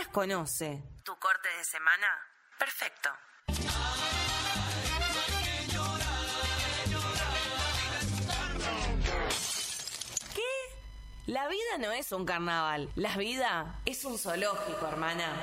las conoce. ¿Tu corte de semana? Perfecto. ¿Qué? La vida no es un carnaval. La vida es un zoológico, hermana.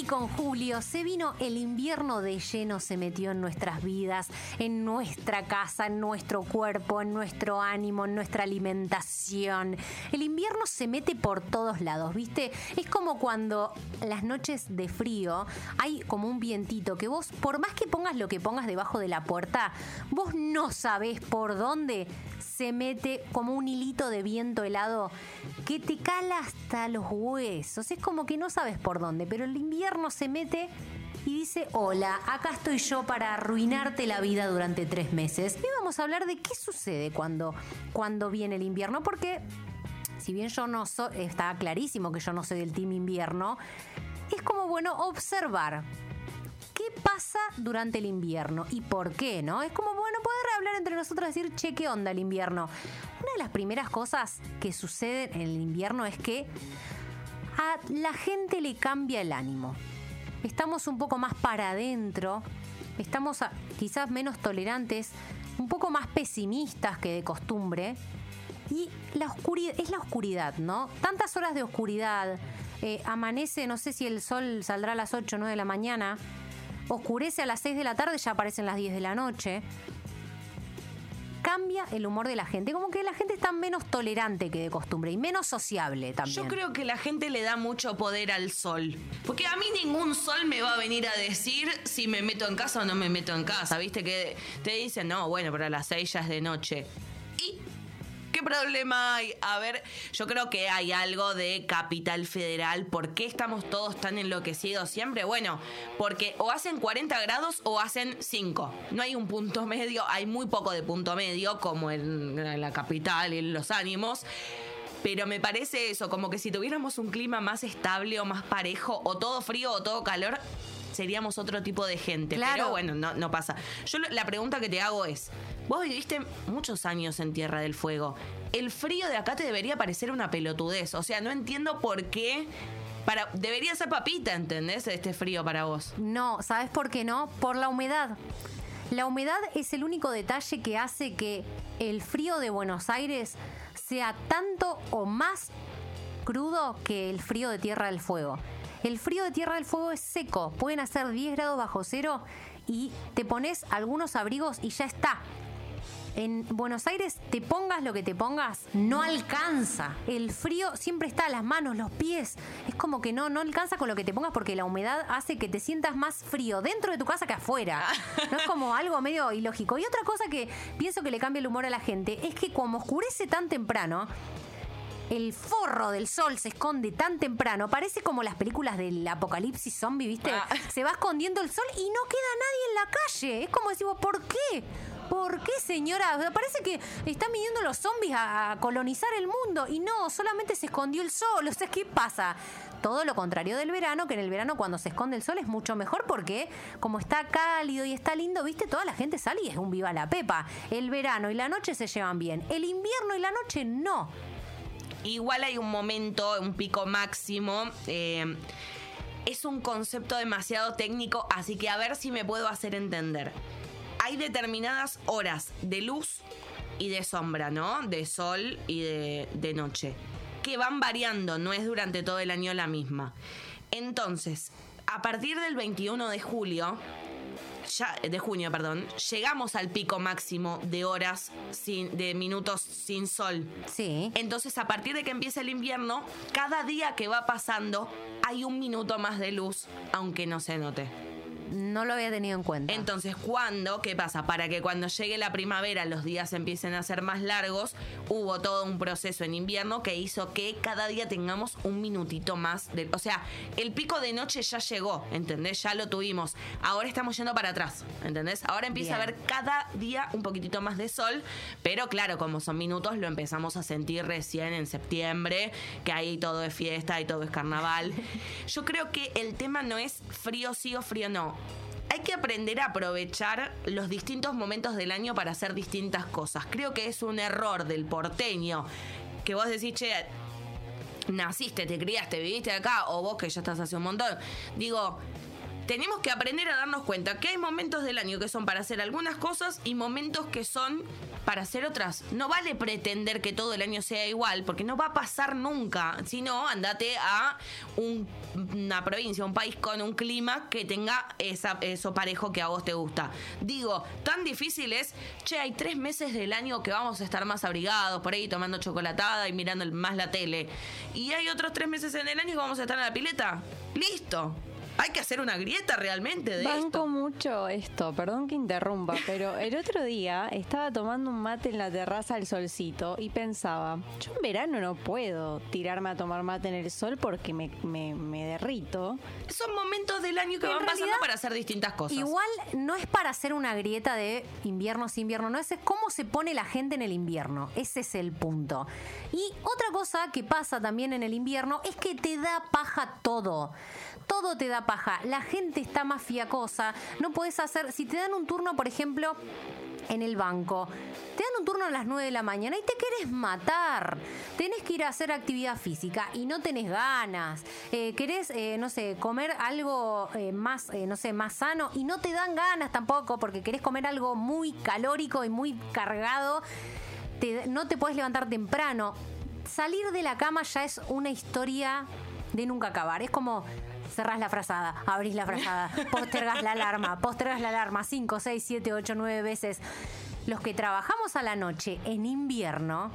Y con Julio se vino el invierno de lleno, se metió en nuestras vidas, en nuestra casa, en nuestro cuerpo, en nuestro ánimo, en nuestra alimentación. El invierno se mete por todos lados, ¿viste? Es como cuando las noches de frío hay como un vientito que vos, por más que pongas lo que pongas debajo de la puerta, vos no sabés por dónde se mete como un hilito de viento helado que te cala hasta los huesos. Es como que no sabes por dónde, pero el invierno se mete y dice, hola, acá estoy yo para arruinarte la vida durante tres meses. Y vamos a hablar de qué sucede cuando, cuando viene el invierno, porque si bien yo no soy, está clarísimo que yo no soy del team invierno, es como bueno observar qué pasa durante el invierno y por qué, ¿no? Es como bueno poder hablar entre nosotros decir, che, ¿qué onda el invierno? Una de las primeras cosas que suceden en el invierno es que a la gente le cambia el ánimo. Estamos un poco más para adentro, estamos quizás menos tolerantes, un poco más pesimistas que de costumbre. Y la oscuridad, es la oscuridad, ¿no? Tantas horas de oscuridad. eh, amanece, no sé si el sol saldrá a las 8 o 9 de la mañana. Oscurece a las 6 de la tarde, ya aparecen las 10 de la noche. Cambia el humor de la gente. Como que la gente está menos tolerante que de costumbre y menos sociable también. Yo creo que la gente le da mucho poder al sol. Porque a mí ningún sol me va a venir a decir si me meto en casa o no me meto en casa. Viste que te dicen, no, bueno, pero a las seis ya es de noche. ¿Y qué problema hay? A ver, yo creo que hay algo de capital federal. ¿Por qué estamos todos tan enloquecidos siempre? Bueno, porque o hacen 40 grados o hacen 5. No hay un punto medio, hay muy poco de punto medio, como en, la capital y en los ánimos. Pero me parece eso, como que si tuviéramos un clima más estable o más parejo, o todo frío o todo calor, seríamos otro tipo de gente. Claro. Pero bueno, no, no pasa. Yo la pregunta que te hago es, vos viviste muchos años en Tierra del Fuego. El frío de acá te debería parecer una pelotudez. O sea, no entiendo por qué... Para, debería ser papita, ¿entendés? Este frío para vos. No, ¿sabes por qué no? Por la humedad. La humedad es el único detalle que hace que el frío de Buenos Aires sea tanto o más crudo que el frío de Tierra del Fuego. El frío de Tierra del Fuego es seco, pueden hacer 10 grados bajo cero y te pones algunos abrigos y ya está. En Buenos Aires, te pongas lo que te pongas, no alcanza. El frío siempre está a las manos, los pies. Es como que no, no alcanza con lo que te pongas porque la humedad hace que te sientas más frío dentro de tu casa que afuera. No es como algo medio ilógico. Y otra cosa que pienso que le cambia el humor a la gente es que como oscurece tan temprano, el forro del sol se esconde tan temprano, parece como las películas del apocalipsis zombie, ¿viste? Ah. Se va escondiendo el sol y no queda nadie en la calle. Es como decimos, ¿por qué? ¿Por qué, señora? Parece que están viniendo los zombies a a colonizar el mundo y no, solamente se escondió el sol. O sea, ¿qué pasa? Todo lo contrario del verano, que en el verano cuando se esconde el sol es mucho mejor porque como está cálido y está lindo, ¿viste? Toda la gente sale y es un viva la pepa. El verano y la noche se llevan bien. El invierno y la noche no. Igual hay un momento, un pico máximo. eh, es un concepto demasiado técnico, así que a ver si me puedo hacer entender. Hay determinadas horas de luz y de sombra, ¿no? De sol y de, de noche. Que van variando, no es durante todo el año la misma. Entonces, a partir del 21 de julio, ya, de junio, perdón, llegamos al pico máximo de horas, sin, de minutos sin sol. Sí. Entonces, a partir de que empieza el invierno, cada día que va pasando hay un minuto más de luz, aunque no se note. No lo había tenido en cuenta. Entonces, ¿cuándo? ¿Qué pasa? Para que cuando llegue la primavera los días empiecen a ser más largos, hubo todo un proceso en invierno que hizo que cada día tengamos un minutito más de... O sea, el pico de noche ya llegó, ¿entendés? Ya lo tuvimos. Ahora estamos yendo para atrás, ¿entendés? Ahora empieza a haber cada día un poquitito más de sol, pero claro, como son minutos, lo empezamos a sentir recién en septiembre, que ahí todo es fiesta y todo es carnaval. Yo creo que el tema no es frío sí o frío no. Hay que aprender a aprovechar los distintos momentos del año para hacer distintas cosas. Creo que es un error del porteño que vos decís, che, naciste, te criaste, viviste acá, o vos que ya estás hace un montón. Digo, tenemos que aprender a darnos cuenta que hay momentos del año que son para hacer algunas cosas y momentos que son para hacer otras. No vale pretender que todo el año sea igual, porque no va a pasar nunca. Si no, andate a una provincia, un país con un clima que tenga eso parejo que a vos te gusta. Digo, tan difícil es, che, hay tres meses del año que vamos a estar más abrigados, por ahí tomando chocolatada y mirando más la tele. Y hay otros tres meses en el año que vamos a estar en la pileta. Listo. Hay que hacer una grieta realmente de Banco mucho esto, perdón que interrumpa, pero el otro día estaba tomando un mate en la terraza al solcito y pensaba, yo en verano no puedo tirarme a tomar mate en el sol porque me, me, derrito. Son momentos del año que van pasando para hacer distintas cosas. Igual no es para hacer una grieta de invierno invierno, no, es cómo se pone la gente en el invierno. Ese es el punto. Y otra cosa que pasa también en el invierno es que te da paja todo todo te da paja. La gente está más fiacosa. No puedes hacer. Si te dan un turno, por ejemplo, en el banco. Te dan un turno a las 9 de la mañana y te querés matar. Tenés que ir a hacer actividad física y no tenés ganas. Eh, querés, eh, no sé, comer algo eh, más, no sé, más sano y no te dan ganas tampoco porque querés comer algo muy calórico y muy cargado. no te puedes levantar temprano. Salir de la cama ya es una historia de nunca acabar. Es como cerrás la frazada, abrís la frazada, postergas la alarma, postergas la alarma 5, 6, 7, 8, 9 veces. Los que trabajamos a la noche en invierno,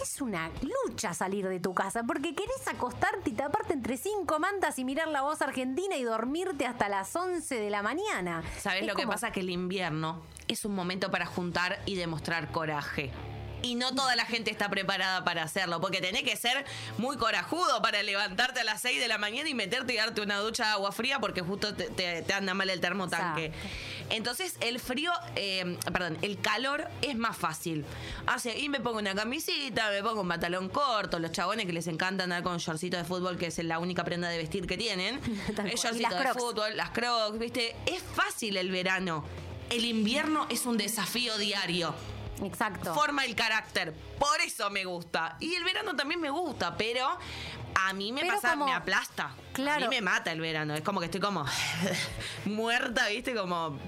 es una lucha salir de tu casa porque querés acostarte y taparte entre cinco mantas y mirar la voz argentina y dormirte hasta las 11 de la mañana. ¿Sabes lo que pasa? Que el invierno es un momento para juntar y demostrar coraje y no toda la gente está preparada para hacerlo, porque tenés que ser muy corajudo para levantarte a las 6 de la mañana y meterte y darte una ducha de agua fría porque justo te, anda mal el termotanque. Entonces el frío, eh, perdón, el calor es más fácil. Hace, y me pongo una camisita, me pongo un pantalón corto, los chabones que les encanta andar con shortcito de fútbol, que es la única prenda de vestir que tienen. el shortcito de fútbol, las crocs, ¿viste? Es fácil el verano. El invierno es un desafío diario. Exacto. Forma el carácter. Por eso me gusta. Y el verano también me gusta, pero a mí me pasa, me aplasta. Claro. A mí me mata el verano. Es como que estoy como muerta, ¿viste? Como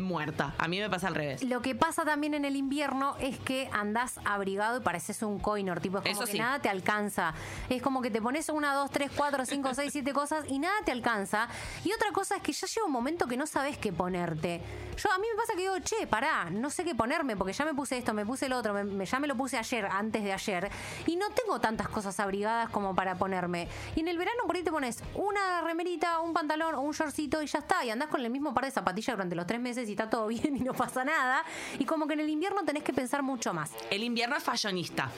muerta. A mí me pasa al revés. Lo que pasa también en el invierno es que andás abrigado y pareces un coinor, tipo, es como que nada te alcanza. Es como que te pones una, dos, tres, cuatro, cinco, seis, siete cosas y nada te alcanza. Y otra cosa es que ya llega un momento que no sabes qué ponerte. Yo a mí me pasa que digo, che, pará, no sé qué ponerme porque ya me puse esto, me puse el otro, me, ya me lo puse ayer, antes de ayer, y no tengo tantas cosas abrigadas como para ponerme. Y en el verano por ahí te pones una remerita, un pantalón un shortcito y ya está. Y andás con el mismo par de zapatillas durante los tres meses y está todo bien y no pasa nada. Y como que en el invierno tenés que pensar mucho más. El invierno es fashionista.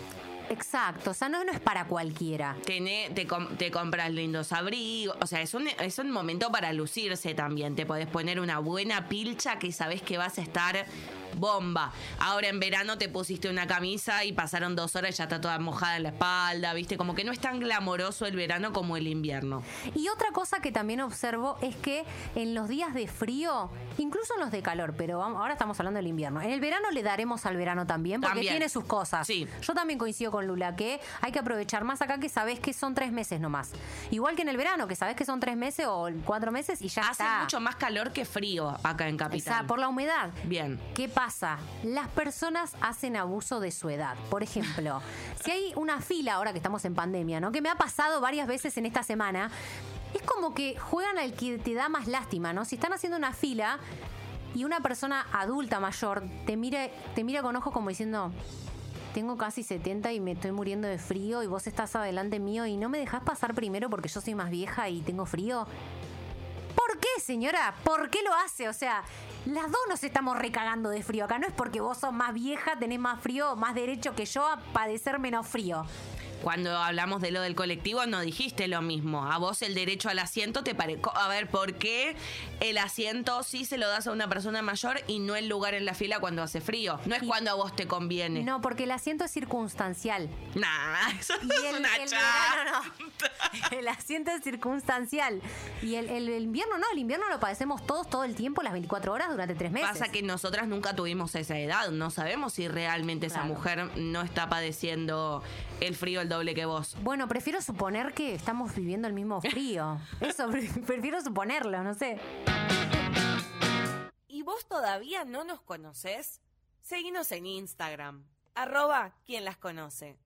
Exacto, o sea, no, no es para cualquiera. te, te, compras lindos abrigos, o sea, es un, es un momento para lucirse también. Te podés poner una buena pilcha que sabes que vas a estar bomba. Ahora en verano te pusiste una camisa y pasaron dos horas y ya está toda mojada en la espalda, ¿viste? Como que no es tan glamoroso el verano como el invierno. Y otra cosa que también observo es que en los días de frío, incluso en los de calor, pero ahora estamos hablando del invierno, en el verano le daremos al verano también porque tiene sus cosas. Sí. Yo también coincido con Lula que hay que aprovechar más acá que sabes que son tres meses nomás. Igual que en el verano, que sabes que son tres meses o cuatro meses y ya Hace mucho más calor que frío acá en Capital. Exacto, por la humedad. Bien. ¿Qué pasa? Pasa? Las personas hacen abuso de su edad. Por ejemplo, si hay una fila ahora que estamos en pandemia, ¿no? Que me ha pasado varias veces en esta semana, es como que juegan al que te da más lástima, ¿no? Si están haciendo una fila y una persona adulta mayor te mira, te mira con ojos como diciendo, tengo casi 70 y me estoy muriendo de frío y vos estás adelante mío y no me dejas pasar primero porque yo soy más vieja y tengo frío. ¿Por qué, señora? ¿Por qué lo hace? O sea, las dos nos estamos recagando de frío. Acá no es porque vos sos más vieja, tenés más frío, más derecho que yo a padecer menos frío. Cuando hablamos de lo del colectivo no dijiste lo mismo. A vos el derecho al asiento te parece... A ver, ¿por qué el asiento sí se lo das a una persona mayor y no el lugar en la fila cuando hace frío? No es cuando a vos te conviene. No, porque el asiento es circunstancial. Nah, eso Y es el, una el verano no. El asiento es circunstancial. Y el, el- el invierno no, el invierno lo padecemos todos todo el tiempo, las 24 horas durante tres meses. Pasa que nosotras nunca tuvimos esa edad, no sabemos si realmente esa mujer no está padeciendo el frío el doble que vos. Bueno, prefiero suponer que estamos viviendo el mismo frío. Eso, pre- prefiero suponerlo, no sé. ¿Y vos todavía no nos conocés? Seguinos en Instagram, arroba quien las conoce.